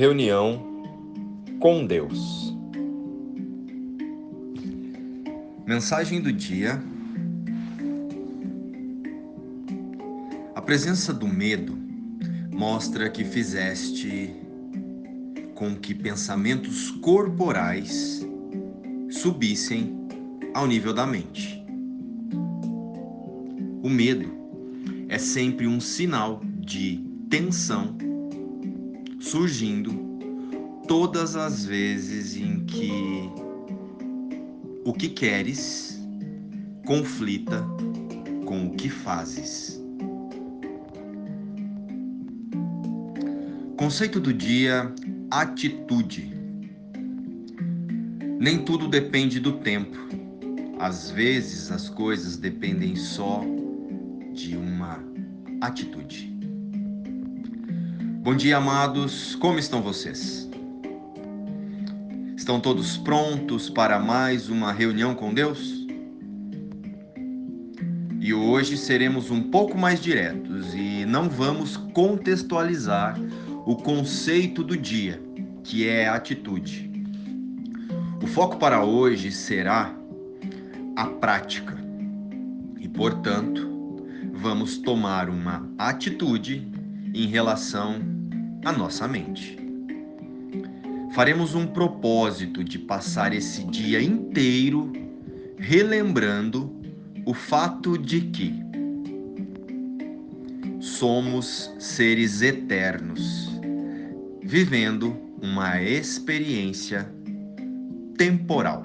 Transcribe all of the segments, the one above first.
Reunião com Deus. Mensagem do dia. A presença do medo mostra que fizeste com que pensamentos corporais subissem ao nível da mente. O medo é sempre um sinal de tensão surgindo todas as vezes em que o que queres conflita com o que fazes. Conceito do dia: atitude. Nem tudo depende do tempo. Às vezes as coisas dependem só de uma atitude. Bom dia, amados. Como estão vocês? Estão todos prontos para mais uma reunião com Deus? E hoje seremos um pouco mais diretos e não vamos contextualizar o conceito do dia, que é a atitude. O foco para hoje será a prática. E, portanto, vamos tomar uma atitude em relação à nossa mente. Faremos um propósito de passar esse dia inteiro relembrando o fato de que somos seres eternos, vivendo uma experiência temporal.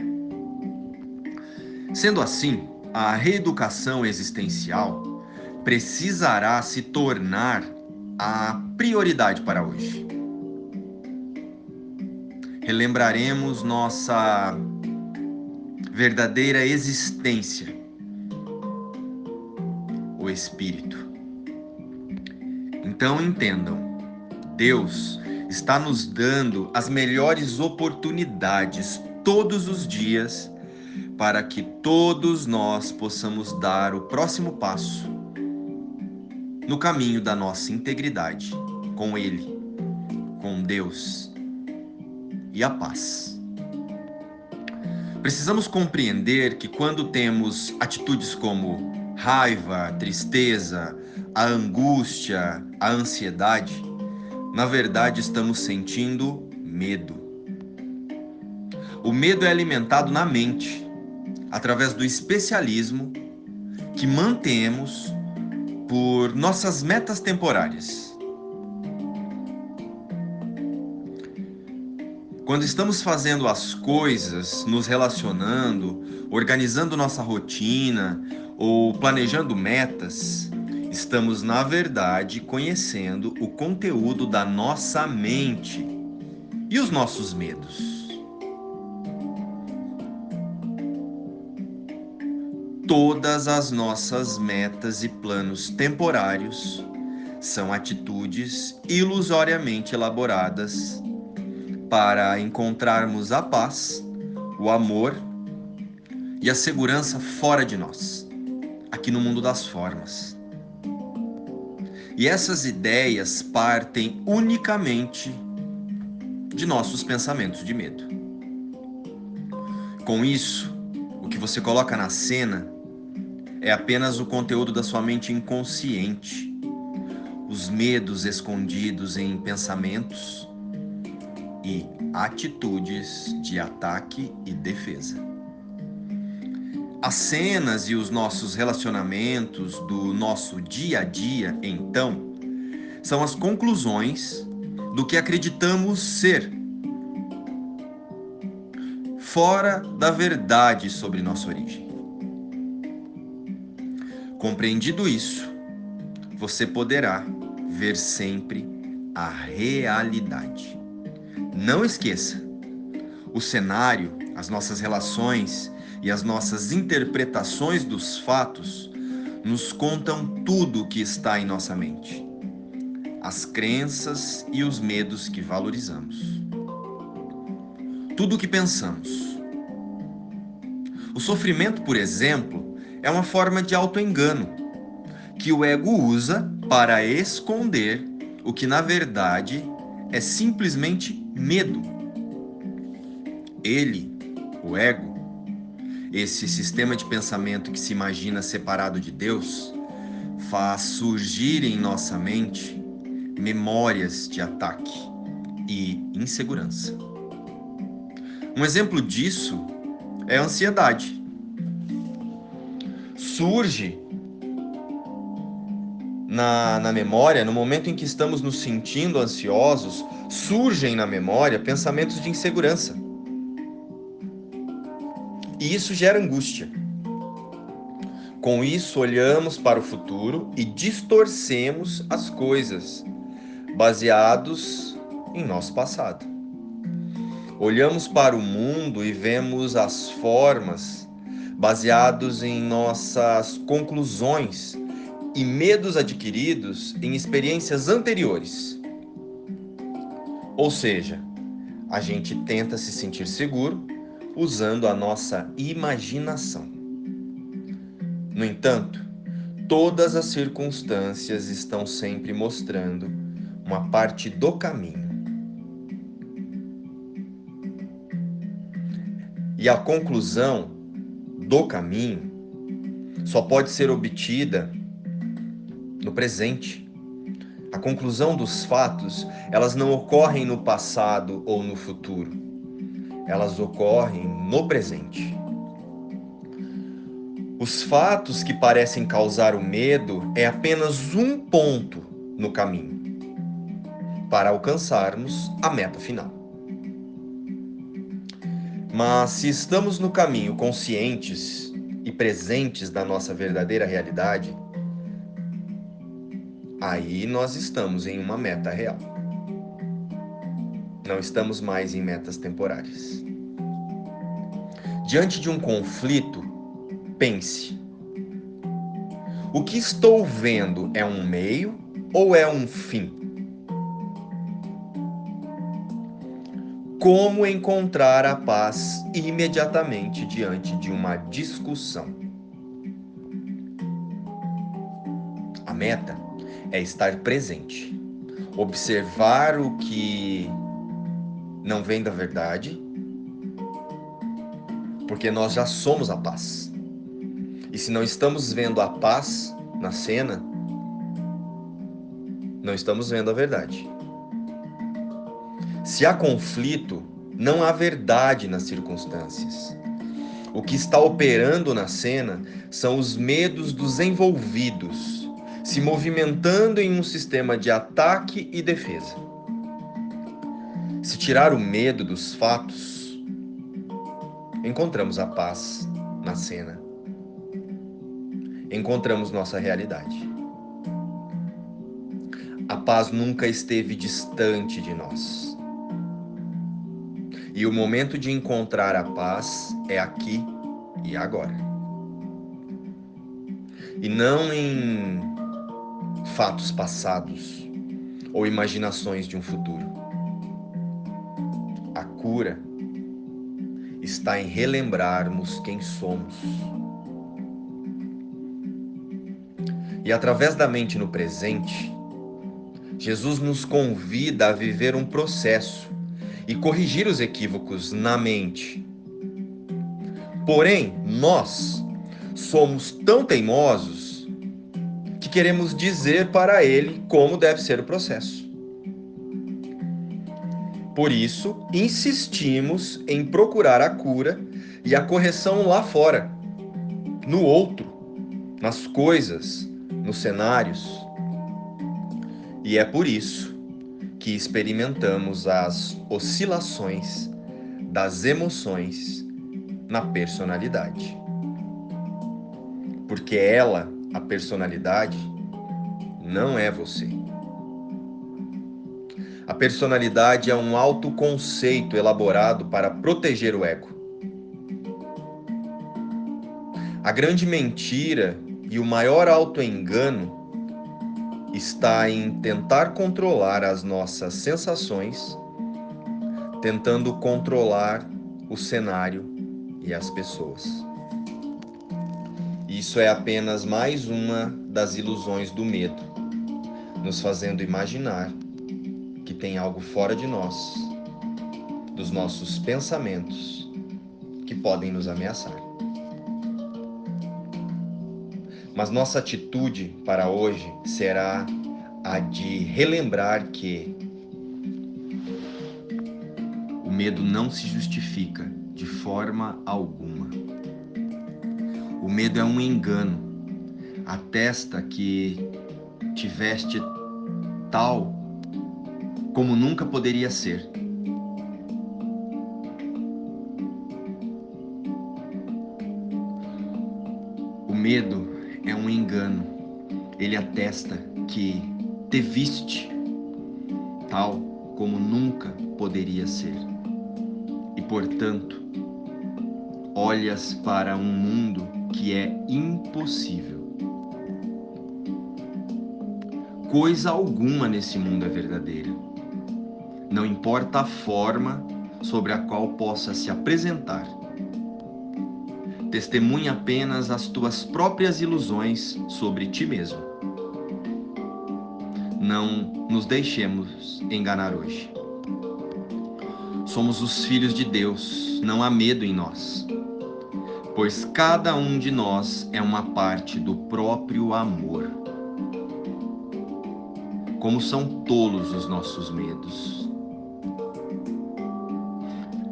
Sendo assim, a reeducação existencial precisará se tornar a prioridade para hoje. Relembraremos nossa verdadeira existência, o Espírito. Então entendam, Deus está nos dando as melhores oportunidades todos os dias para que todos nós possamos dar o próximo passo no caminho da nossa integridade com Ele, com Deus e a paz. Precisamos compreender que quando temos atitudes como raiva, tristeza, a angústia, a ansiedade, na verdade estamos sentindo medo. O medo é alimentado na mente, através do especialismo que mantemos por nossas metas temporárias. Quando estamos fazendo as coisas, nos relacionando, organizando nossa rotina ou planejando metas, estamos, na verdade, conhecendo o conteúdo da nossa mente e os nossos medos. Todas as nossas metas e planos temporários são atitudes ilusoriamente elaboradas para encontrarmos a paz, o amor e a segurança fora de nós, aqui no mundo das formas. E essas ideias partem unicamente de nossos pensamentos de medo. Com isso, o que você coloca na cena é apenas o conteúdo da sua mente inconsciente, os medos escondidos em pensamentos e atitudes de ataque e defesa. As cenas e os nossos relacionamentos do nosso dia a dia, então, são as conclusões do que acreditamos ser, fora da verdade sobre nossa origem. Compreendido isso, você poderá ver sempre a realidade. Não esqueça, o cenário, as nossas relações e as nossas interpretações dos fatos nos contam tudo o que está em nossa mente, as crenças e os medos que valorizamos, tudo o que pensamos. O sofrimento, por exemplo, é uma forma de autoengano que o ego usa para esconder o que na verdade é simplesmente medo. Ele, o ego, esse sistema de pensamento que se imagina separado de Deus, faz surgir em nossa mente memórias de ataque e insegurança. Um exemplo disso é a ansiedade. Surge na, na memória, no momento em que estamos nos sentindo ansiosos, surgem na memória pensamentos de insegurança. E isso gera angústia. Com isso, olhamos para o futuro e distorcemos as coisas, baseados em nosso passado. Olhamos para o mundo e vemos as formas baseados em nossas conclusões e medos adquiridos em experiências anteriores. Ou seja, a gente tenta se sentir seguro usando a nossa imaginação. No entanto, todas as circunstâncias estão sempre mostrando uma parte do caminho. E a conclusão do caminho só pode ser obtida no presente. A conclusão dos fatos, elas não ocorrem no passado ou no futuro. Elas ocorrem no presente. Os fatos que parecem causar o medo é apenas um ponto no caminho para alcançarmos a meta final. Mas se estamos no caminho conscientes e presentes da nossa verdadeira realidade, aí nós estamos em uma meta real. Não estamos mais em metas temporárias. Diante de um conflito, pense: o que estou vendo é um meio ou é um fim? Como encontrar a paz imediatamente diante de uma discussão? A meta é estar presente, observar o que não vem da verdade, porque nós já somos a paz. E se não estamos vendo a paz na cena, não estamos vendo a verdade. Se há conflito, não há verdade nas circunstâncias. O que está operando na cena são os medos dos envolvidos, se movimentando em um sistema de ataque e defesa. Se tirar o medo dos fatos, encontramos a paz na cena encontramos nossa realidade. A paz nunca esteve distante de nós. E o momento de encontrar a paz é aqui e agora. E não em fatos passados ou imaginações de um futuro. A cura está em relembrarmos quem somos E através da mente no presente, Jesus nos convida a viver um processo e corrigir os equívocos na mente. Porém, nós somos tão teimosos que queremos dizer para ele como deve ser o processo. Por isso, insistimos em procurar a cura e a correção lá fora, no outro, nas coisas, nos cenários. E é por isso que experimentamos as oscilações das emoções na personalidade. Porque ela, a personalidade, não é você. A personalidade é um autoconceito elaborado para proteger o ego. A grande mentira e o maior autoengano está em tentar controlar as nossas sensações, tentando controlar o cenário e as pessoas. Isso é apenas mais uma das ilusões do medo, nos fazendo imaginar que tem algo fora de nós, dos nossos pensamentos, que podem nos ameaçar. Mas nossa atitude para hoje será a de relembrar que o medo não se justifica de forma alguma. O medo é um engano. Atesta que tiveste tal como nunca poderia ser. O medo engano. Ele atesta que te viste tal como nunca poderia ser. E portanto, olhas para um mundo que é impossível. Coisa alguma nesse mundo é verdadeira. Não importa a forma sobre a qual possa se apresentar. Testemunha apenas as tuas próprias ilusões sobre ti mesmo. Não nos deixemos enganar hoje. Somos os filhos de Deus, não há medo em nós pois cada um de nós é uma parte do próprio amor. Como são tolos os nossos medos.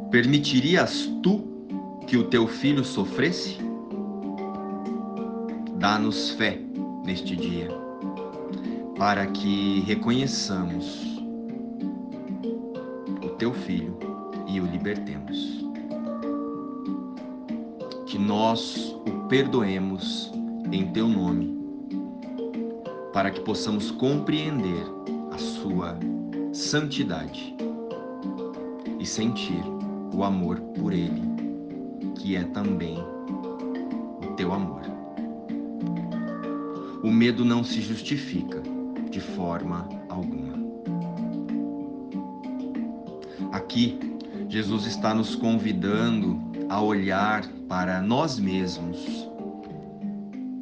Permitirias tu que o teu filho sofresse? Dá-nos fé neste dia, para que reconheçamos o teu filho e o libertemos que nós o perdoemos em teu nome, para que possamos compreender a sua santidade e sentir o amor por ele, que é também o teu amor. O medo não se justifica de forma alguma. Aqui, Jesus está nos convidando a olhar para nós mesmos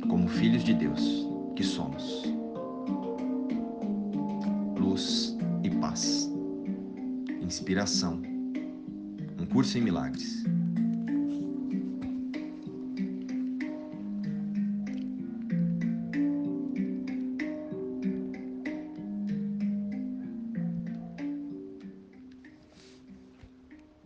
como filhos de Deus que somos. Luz e paz. Inspiração. Um curso em milagres.